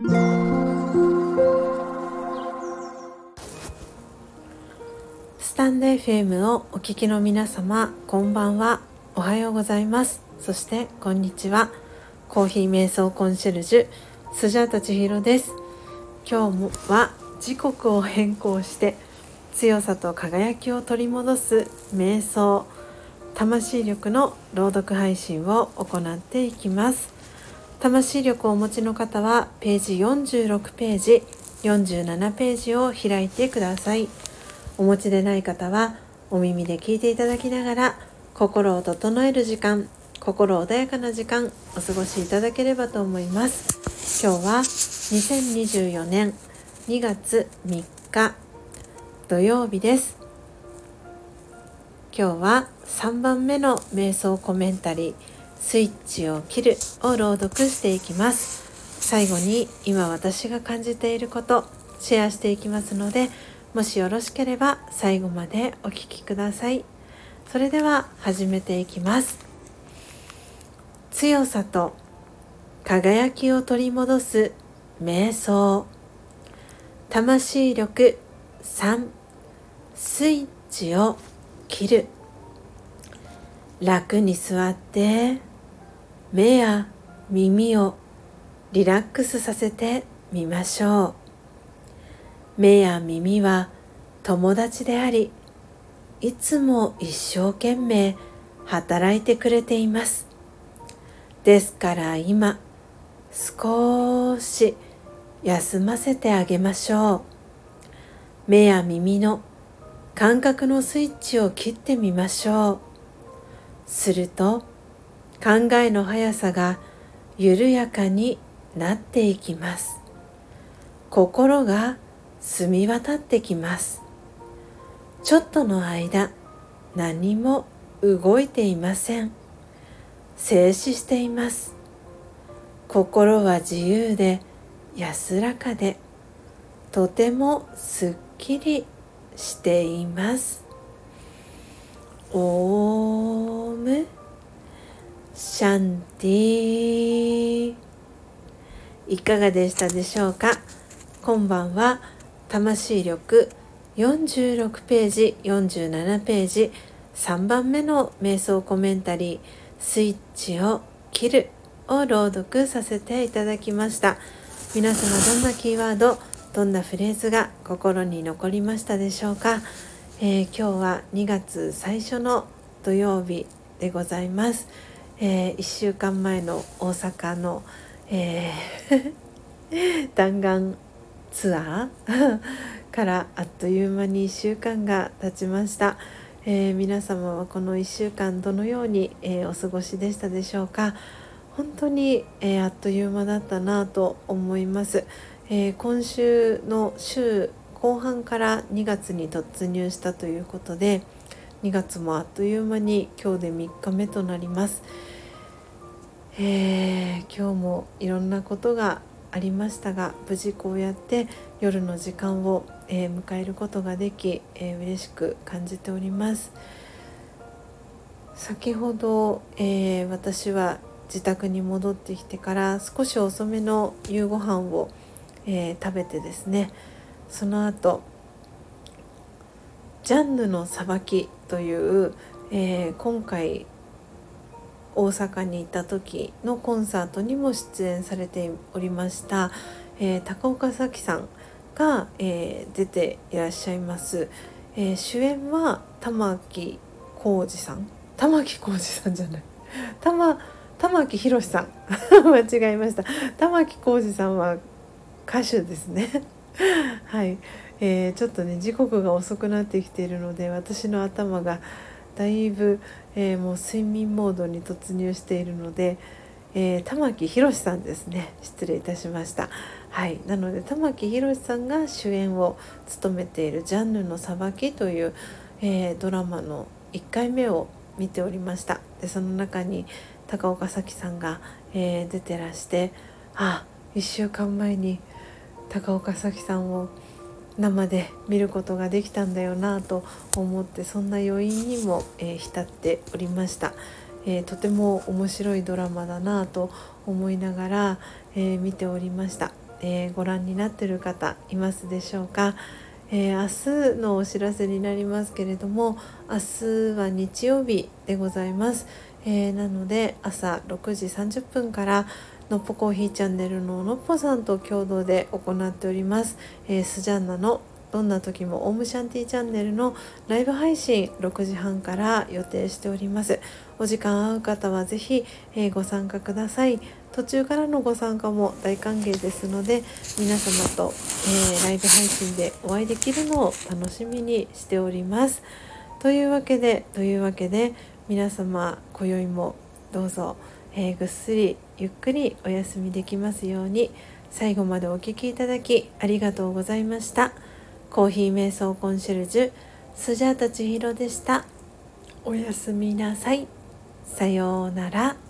スタンド FM をお聞きの皆様こんばんは。おはようございます。そしてこんにちは。コーヒー瞑想コンシェルジュスジャータ千尋です。今日もは時刻を変更して強さと輝きを取り戻す瞑想魂力の朗読配信を行っていきます。魂力をお持ちの方はページ46ページ47ページを開いてください。お持ちでない方はお耳で聞いていただきながら心を整える時間心穏やかな時間お過ごしいただければと思います。今日は2024年2月3日土曜日です。今日は3番目の瞑想コメンタリースイッチを切るを朗読していきます。最後に今私が感じていることシェアしていきますのでもしよろしければ最後までお聴きください。それでは始めていきます。強さと輝きを取り戻す瞑想。魂力3スイッチを切る。楽に座って。目や耳をリラックスさせてみましょう。目や耳は友達でありいつも一生懸命働いてくれています。ですから今少し休ませてあげましょう。目や耳の感覚のスイッチを切ってみましょう。すると考えの速さが緩やかになっていきます。心が澄み渡ってきます。ちょっとの間何も動いていません。静止しています。心は自由で安らかでとてもすっきりしています。オーム。シャンティいかがでしたでしょうか？今晩は魂力46ページ47ページ3番目の瞑想コメンタリースイッチを切るを朗読させていただきました。皆様どんなキーワードどんなフレーズが心に残りましたでしょうか？えー、今日は2月最初の土曜日でございます、えー、1週間前の大阪の、えー、弾丸ツアーからあっという間に1週間が経ちました、えー、皆様はこの1週間どのように、えお過ごしでしたでしょうか。本当に、えあっという間だったなと思います、え今週の週後半から2月に突入したということで2月もあっという間に今日で3日目となります、えー、今日もいろんなことがありましたが無事こうやって夜の時間を、えー、迎えることができ、えー、嬉しく感じております。先ほど、えー、私は自宅に戻ってきてから少し遅めの夕ご飯を、え、食べてですねその後ジャンヌの裁きという、えー、今回大阪に行った時のコンサートにも出演されておりました、えー、高岡早紀さんが、えー、出ていらっしゃいます、え主演は玉置浩二さん。玉置浩二さんじゃない。玉玉木宏さん。間違えました。玉置浩二さんは歌手ですね。はい、えー、ちょっとね時刻が遅くなってきているので私の頭がだいぶ、えー、もう睡眠モードに突入しているので、えー、玉木宏さんですね。失礼いたしました。はい。なので玉木宏さんが主演を務めている「ジャンヌの裁き」という、えー、ドラマの1回目を見ておりました。でその中に高岡早紀さんが、えー、出てらしてあ1週間前に「高岡早紀さんを生で見ることができたんだよなと思ってそんな余韻にも、えー、浸っておりました、えー、とても面白いドラマだなと思いながら、えー、見ておりました。え、ご覧になってる方いますでしょうか、え、明日のお知らせになりますけれども明日は日曜日でございます、え、なので朝6時30分からのっぽコーヒーチャンネルののっぽさんと共同で行っております、えー、スジャンナのどんな時もオームシャンティチャンネルのライブ配信6時半から予定しております。お時間合う方はぜひ、えー、ご参加ください。途中からのご参加も大歓迎ですので皆様と、えー、ライブ配信でお会いできるのを楽しみにしております。というわけでというわけで皆様今宵もどうぞ、えー、ぐっすりゆっくりお休みできますように最後までお聴きいただきありがとうございました。コーヒー瞑想コンシェルジュスジャータ千尋でした。おやすみなさい。さようなら。